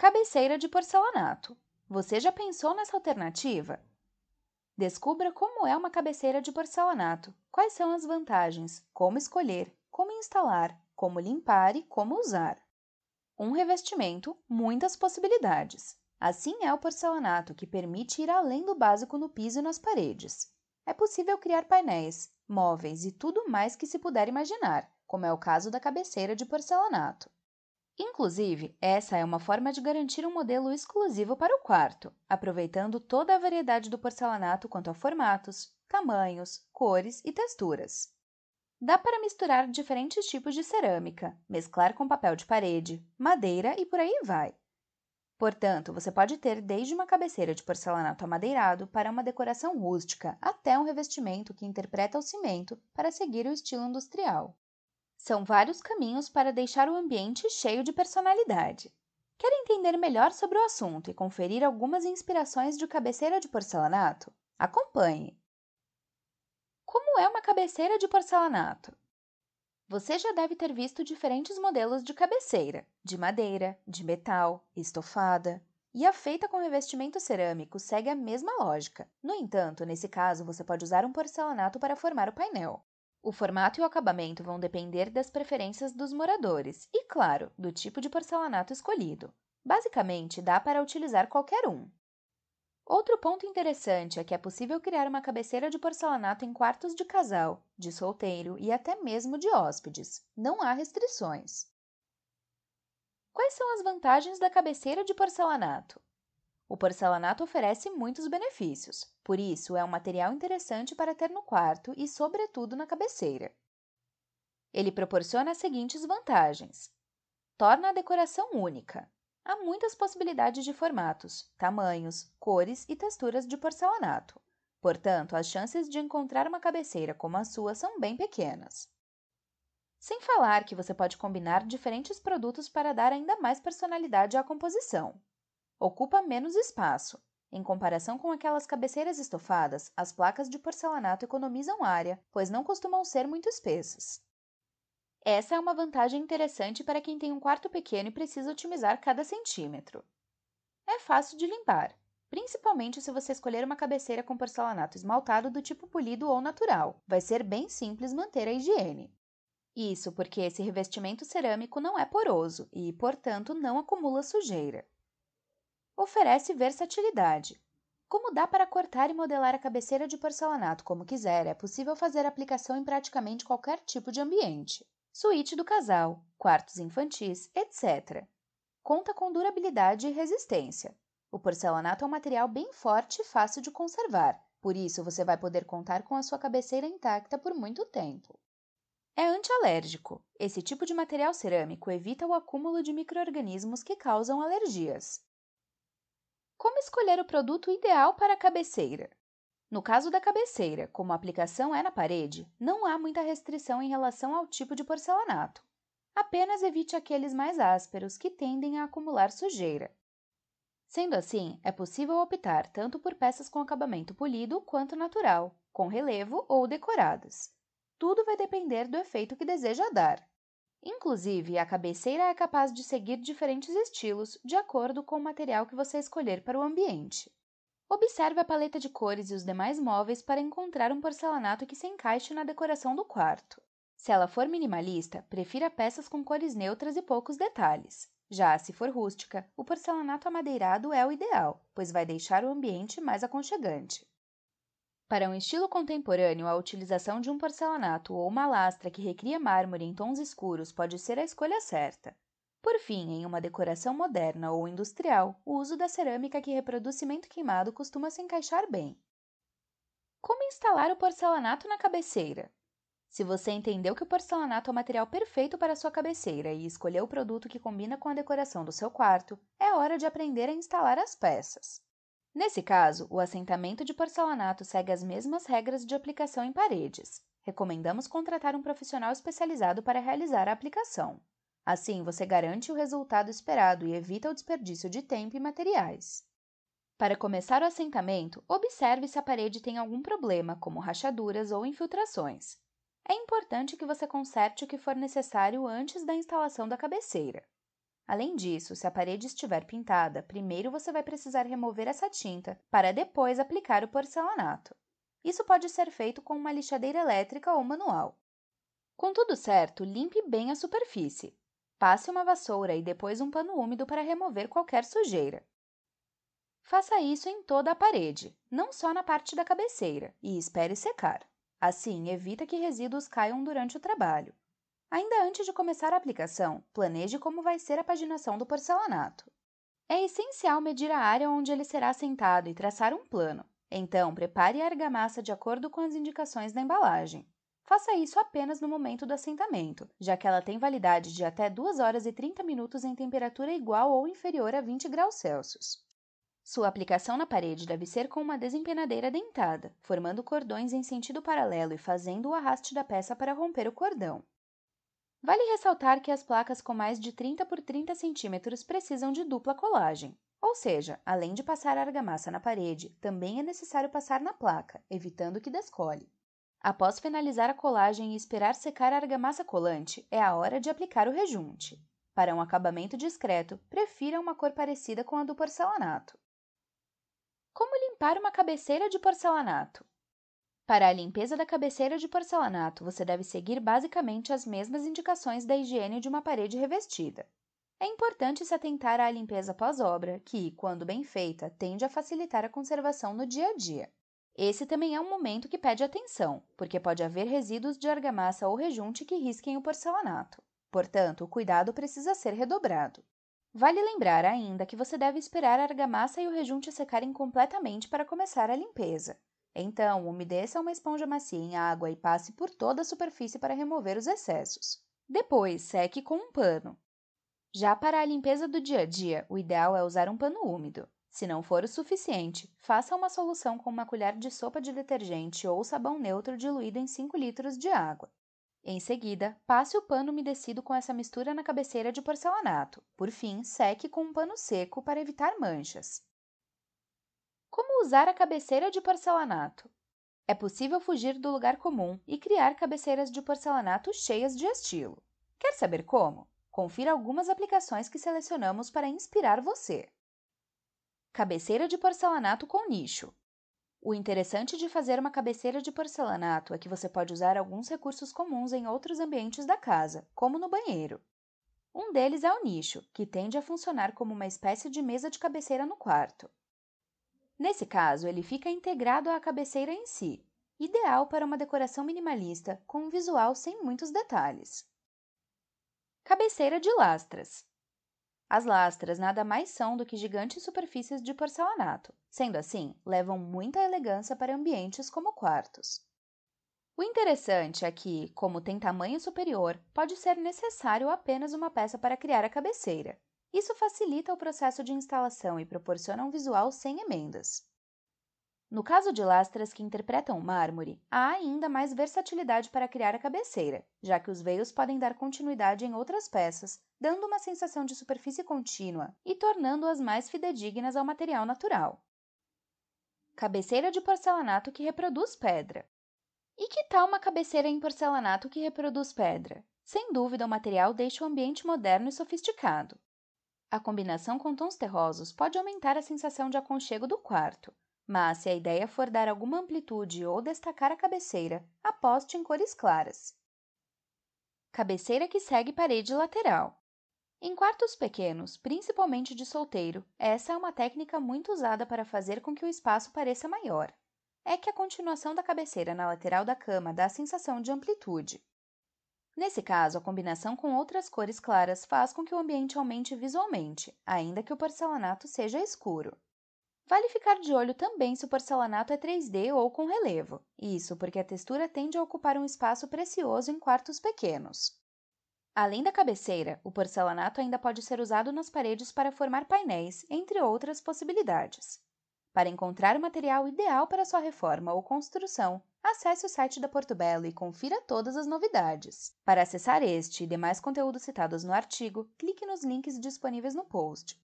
Cabeceira de porcelanato. Você já pensou nessa alternativa? Descubra como é uma cabeceira de porcelanato, quais são as vantagens, como escolher, como instalar, como limpar e como usar. Um revestimento, muitas possibilidades. Assim é o porcelanato, que permite ir além do básico no piso e nas paredes. É possível criar painéis, móveis e tudo mais que se puder imaginar, como é o caso da cabeceira de porcelanato. Inclusive, essa é uma forma de garantir um modelo exclusivo para o quarto, aproveitando toda a variedade do porcelanato quanto a formatos, tamanhos, cores e texturas. Dá para misturar diferentes tipos de cerâmica, mesclar com papel de parede, madeira e por aí vai. Portanto, você pode ter desde uma cabeceira de porcelanato amadeirado para uma decoração rústica, até um revestimento que interpreta o cimento para seguir o estilo industrial. São vários caminhos para deixar o ambiente cheio de personalidade. Quer entender melhor sobre o assunto e conferir algumas inspirações de cabeceira de porcelanato? Acompanhe! Como é uma cabeceira de porcelanato? Você já deve ter visto diferentes modelos de cabeceira, de madeira, de metal, estofada, e a feita com revestimento cerâmico segue a mesma lógica. No entanto, nesse caso, você pode usar um porcelanato para formar o painel. O formato e o acabamento vão depender das preferências dos moradores e, claro, do tipo de porcelanato escolhido. Basicamente, dá para utilizar qualquer um. Outro ponto interessante é que é possível criar uma cabeceira de porcelanato em quartos de casal, de solteiro e até mesmo de hóspedes. Não há restrições. Quais são as vantagens da cabeceira de porcelanato? O porcelanato oferece muitos benefícios, por isso é um material interessante para ter no quarto e, sobretudo, na cabeceira. Ele proporciona as seguintes vantagens: torna a decoração única. Há muitas possibilidades de formatos, tamanhos, cores e texturas de porcelanato. Portanto, as chances de encontrar uma cabeceira como a sua são bem pequenas. Sem falar que você pode combinar diferentes produtos para dar ainda mais personalidade à composição. Ocupa menos espaço. Em comparação com aquelas cabeceiras estofadas, as placas de porcelanato economizam área, pois não costumam ser muito espessas. Essa é uma vantagem interessante para quem tem um quarto pequeno e precisa otimizar cada centímetro. É fácil de limpar, principalmente se você escolher uma cabeceira com porcelanato esmaltado do tipo polido ou natural. Vai ser bem simples manter a higiene. Isso porque esse revestimento cerâmico não é poroso e, portanto, não acumula sujeira oferece versatilidade. Como dá para cortar e modelar a cabeceira de porcelanato como quiser, é possível fazer aplicação em praticamente qualquer tipo de ambiente. Suíte do casal, quartos infantis, etc. Conta com durabilidade e resistência. O porcelanato é um material bem forte e fácil de conservar, por isso você vai poder contar com a sua cabeceira intacta por muito tempo. É antialérgico. Esse tipo de material cerâmico evita o acúmulo de microorganismos que causam alergias. Como escolher o produto ideal para a cabeceira? No caso da cabeceira, como a aplicação é na parede, não há muita restrição em relação ao tipo de porcelanato. Apenas evite aqueles mais ásperos que tendem a acumular sujeira. Sendo assim, é possível optar tanto por peças com acabamento polido quanto natural, com relevo ou decoradas. Tudo vai depender do efeito que deseja dar. Inclusive, a cabeceira é capaz de seguir diferentes estilos de acordo com o material que você escolher para o ambiente. Observe a paleta de cores e os demais móveis para encontrar um porcelanato que se encaixe na decoração do quarto. Se ela for minimalista, prefira peças com cores neutras e poucos detalhes. Já se for rústica, o porcelanato amadeirado é o ideal, pois vai deixar o ambiente mais aconchegante. Para um estilo contemporâneo, a utilização de um porcelanato ou uma lastra que recria mármore em tons escuros pode ser a escolha certa. Por fim, em uma decoração moderna ou industrial, o uso da cerâmica que reproduz cimento queimado costuma se encaixar bem. Como instalar o porcelanato na cabeceira? Se você entendeu que o porcelanato é o material perfeito para sua cabeceira e escolheu o produto que combina com a decoração do seu quarto, é hora de aprender a instalar as peças. Nesse caso, o assentamento de porcelanato segue as mesmas regras de aplicação em paredes. Recomendamos contratar um profissional especializado para realizar a aplicação. Assim, você garante o resultado esperado e evita o desperdício de tempo e materiais. Para começar o assentamento, observe se a parede tem algum problema, como rachaduras ou infiltrações. É importante que você conserte o que for necessário antes da instalação da cabeceira. Além disso, se a parede estiver pintada, primeiro você vai precisar remover essa tinta para depois aplicar o porcelanato. Isso pode ser feito com uma lixadeira elétrica ou manual. Com tudo certo, limpe bem a superfície. Passe uma vassoura e depois um pano úmido para remover qualquer sujeira. Faça isso em toda a parede, não só na parte da cabeceira, e espere secar. Assim, evita que resíduos caiam durante o trabalho. Ainda antes de começar a aplicação, planeje como vai ser a paginação do porcelanato. É essencial medir a área onde ele será assentado e traçar um plano. Então, prepare a argamassa de acordo com as indicações da embalagem. Faça isso apenas no momento do assentamento, já que ela tem validade de até 2 horas e 30 minutos em temperatura igual ou inferior a 20 graus Celsius. Sua aplicação na parede deve ser com uma desempenadeira dentada, formando cordões em sentido paralelo e fazendo o arraste da peça para romper o cordão. Vale ressaltar que as placas com mais de 30 por 30 centímetros precisam de dupla colagem, ou seja, além de passar a argamassa na parede, também é necessário passar na placa, evitando que descole. Após finalizar a colagem e esperar secar a argamassa colante, é a hora de aplicar o rejunte. Para um acabamento discreto, prefira uma cor parecida com a do porcelanato. Como limpar uma cabeceira de porcelanato? Para a limpeza da cabeceira de porcelanato, você deve seguir basicamente as mesmas indicações da higiene de uma parede revestida. É importante se atentar à limpeza pós-obra, que, quando bem feita, tende a facilitar a conservação no dia a dia. Esse também é um momento que pede atenção, porque pode haver resíduos de argamassa ou rejunte que risquem o porcelanato. Portanto, o cuidado precisa ser redobrado. Vale lembrar ainda que você deve esperar a argamassa e o rejunte secarem completamente para começar a limpeza. Então, umedeça uma esponja macia em água e passe por toda a superfície para remover os excessos. Depois, seque com um pano. Já para a limpeza do dia a dia, o ideal é usar um pano úmido. Se não for o suficiente, faça uma solução com uma colher de sopa de detergente ou sabão neutro diluído em 5 litros de água. Em seguida, passe o pano umedecido com essa mistura na cabeceira de porcelanato. Por fim, seque com um pano seco para evitar manchas. Como usar a cabeceira de porcelanato? É possível fugir do lugar comum e criar cabeceiras de porcelanato cheias de estilo. Quer saber como? Confira algumas aplicações que selecionamos para inspirar você. Cabeceira de porcelanato com nicho. O interessante de fazer uma cabeceira de porcelanato é que você pode usar alguns recursos comuns em outros ambientes da casa, como no banheiro. Um deles é o nicho, que tende a funcionar como uma espécie de mesa de cabeceira no quarto. Nesse caso, ele fica integrado à cabeceira em si, ideal para uma decoração minimalista com um visual sem muitos detalhes. Cabeceira de lastras. As lastras nada mais são do que gigantes superfícies de porcelanato. Sendo assim, levam muita elegância para ambientes como quartos. O interessante é que, como tem tamanho superior, pode ser necessário apenas uma peça para criar a cabeceira. Isso facilita o processo de instalação e proporciona um visual sem emendas. No caso de lastras que interpretam mármore, há ainda mais versatilidade para criar a cabeceira, já que os veios podem dar continuidade em outras peças, dando uma sensação de superfície contínua e tornando-as mais fidedignas ao material natural. Cabeceira de porcelanato que reproduz pedra. E que tal uma cabeceira em porcelanato que reproduz pedra? Sem dúvida, o material deixa o ambiente moderno e sofisticado. A combinação com tons terrosos pode aumentar a sensação de aconchego do quarto, mas se a ideia for dar alguma amplitude ou destacar a cabeceira, aposte em cores claras. Cabeceira que segue parede lateral. Em quartos pequenos, principalmente de solteiro, essa é uma técnica muito usada para fazer com que o espaço pareça maior. É que a continuação da cabeceira na lateral da cama dá a sensação de amplitude. Nesse caso, a combinação com outras cores claras faz com que o ambiente aumente visualmente, ainda que o porcelanato seja escuro. Vale ficar de olho também se o porcelanato é 3D ou com relevo. Isso porque a textura tende a ocupar um espaço precioso em quartos pequenos. Além da cabeceira, o porcelanato ainda pode ser usado nas paredes para formar painéis, entre outras possibilidades. Para encontrar o material ideal para sua reforma ou construção, acesse o site da Porto Belo e confira todas as novidades. Para acessar este e demais conteúdos citados no artigo, clique nos links disponíveis no post.